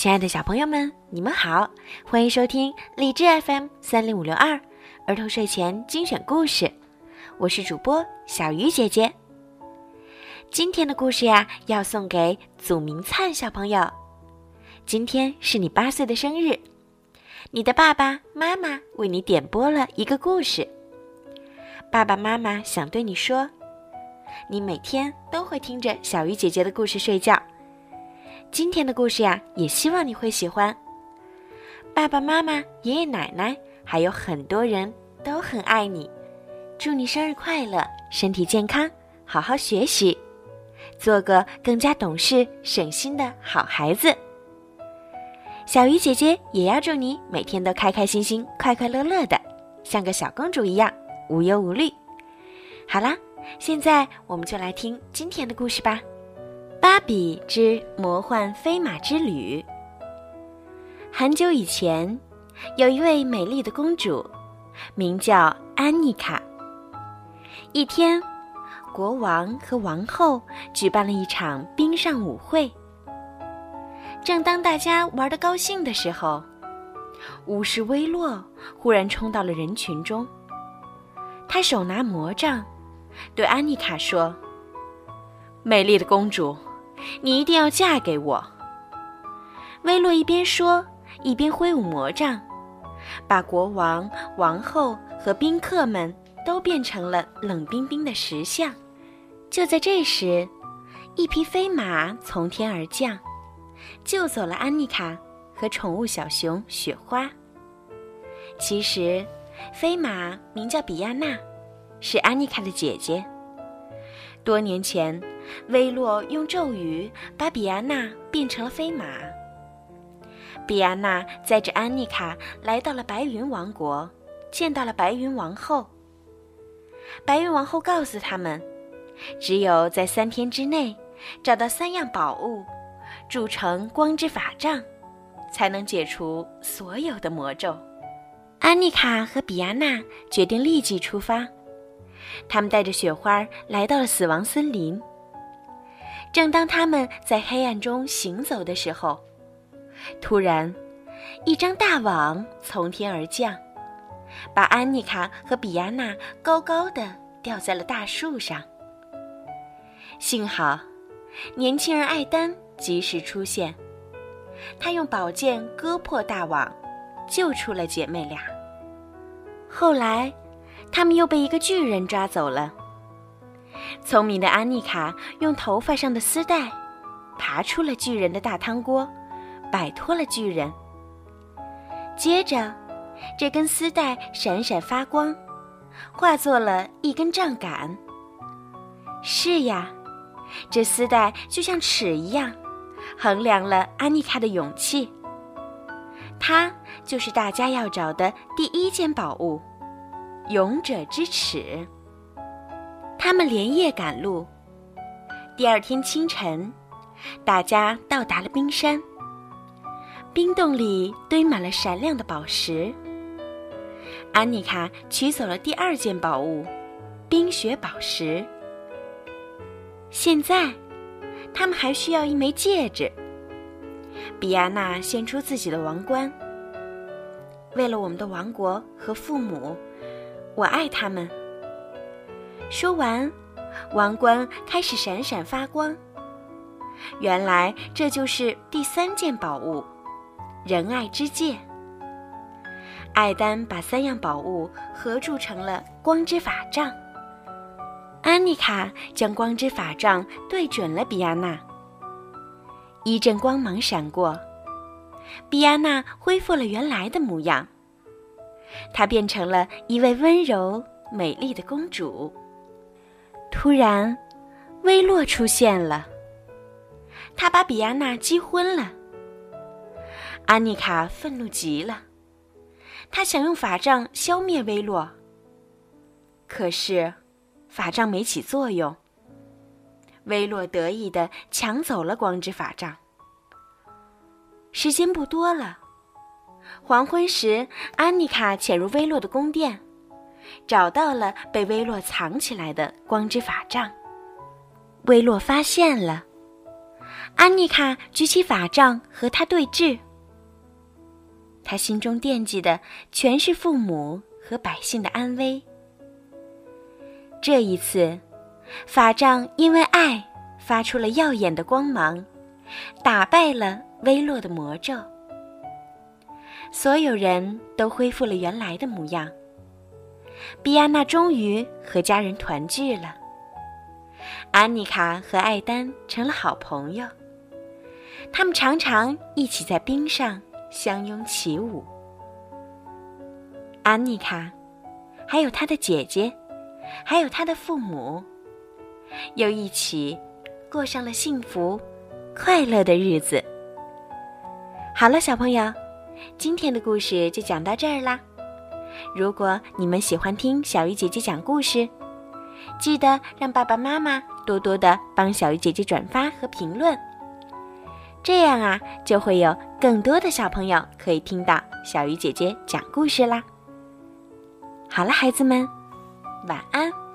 亲爱的小朋友们，你们好，欢迎收听荔枝 FM 三零五六二儿童睡前精选故事，我是主播小鱼姐姐。今天的故事呀，要送给祖明灿小朋友。今天是你八岁的生日，你的爸爸妈妈为你点播了一个故事。爸爸妈妈想对你说，你每天都会听着小鱼姐姐的故事睡觉。今天的故事呀，也希望你会喜欢。爸爸妈妈、爷爷奶奶，还有很多人都很爱你。祝你生日快乐，身体健康，好好学习，做个更加懂事、省心的好孩子。小鱼姐姐也要祝你每天都开开心心、快快乐乐的，像个小公主一样无忧无虑。好啦，现在我们就来听今天的故事吧。《芭比之魔幻飞马之旅》。很久以前，有一位美丽的公主，名叫安妮卡。一天，国王和王后举办了一场冰上舞会。正当大家玩得高兴的时候，巫师威洛忽然冲到了人群中。他手拿魔杖，对安妮卡说：“美丽的公主。”你一定要嫁给我。威洛一边说，一边挥舞魔杖，把国王、王后和宾客们都变成了冷冰冰的石像。就在这时，一匹飞马从天而降，救走了安妮卡和宠物小熊雪花。其实，飞马名叫比亚娜，是安妮卡的姐姐。多年前，威洛用咒语把比安娜变成了飞马。比安娜载着安妮卡来到了白云王国，见到了白云王后。白云王后告诉他们，只有在三天之内找到三样宝物，铸成光之法杖，才能解除所有的魔咒。安妮卡和比安娜决定立即出发。他们带着雪花来到了死亡森林。正当他们在黑暗中行走的时候，突然，一张大网从天而降，把安妮卡和比安娜高高的吊在了大树上。幸好，年轻人艾丹及时出现，他用宝剑割破大网，救出了姐妹俩。后来。他们又被一个巨人抓走了。聪明的安妮卡用头发上的丝带，爬出了巨人的大汤锅，摆脱了巨人。接着，这根丝带闪闪发光，化作了一根杖杆。是呀，这丝带就像尺一样，衡量了安妮卡的勇气。它就是大家要找的第一件宝物。勇者之耻。他们连夜赶路。第二天清晨，大家到达了冰山。冰洞里堆满了闪亮的宝石。安妮卡取走了第二件宝物——冰雪宝石。现在，他们还需要一枚戒指。比安娜献出自己的王冠。为了我们的王国和父母。我爱他们。说完，王冠开始闪闪发光。原来这就是第三件宝物——仁爱之戒。艾丹把三样宝物合铸成了光之法杖。安妮卡将光之法杖对准了比亚娜。一阵光芒闪过，比亚娜恢复了原来的模样。她变成了一位温柔美丽的公主。突然，威洛出现了。他把比亚娜击昏了。安妮卡愤怒极了，她想用法杖消灭威洛。可是，法杖没起作用。威洛得意的抢走了光之法杖。时间不多了。黄昏时，安妮卡潜入威洛的宫殿，找到了被威洛藏起来的光之法杖。威洛发现了，安妮卡举起法杖和他对峙。他心中惦记的全是父母和百姓的安危。这一次，法杖因为爱发出了耀眼的光芒，打败了威洛的魔咒。所有人都恢复了原来的模样。比安娜终于和家人团聚了。安妮卡和艾丹成了好朋友，他们常常一起在冰上相拥起舞。安妮卡，还有她的姐姐，还有她的父母，又一起过上了幸福、快乐的日子。好了，小朋友，今天的故事就讲到这儿啦。如果你们喜欢听小鱼姐姐讲故事，记得让爸爸妈妈多多的帮小鱼姐姐转发和评论，这样啊，就会有更多的小朋友可以听到小鱼姐姐讲故事啦。好了，孩子们，晚安。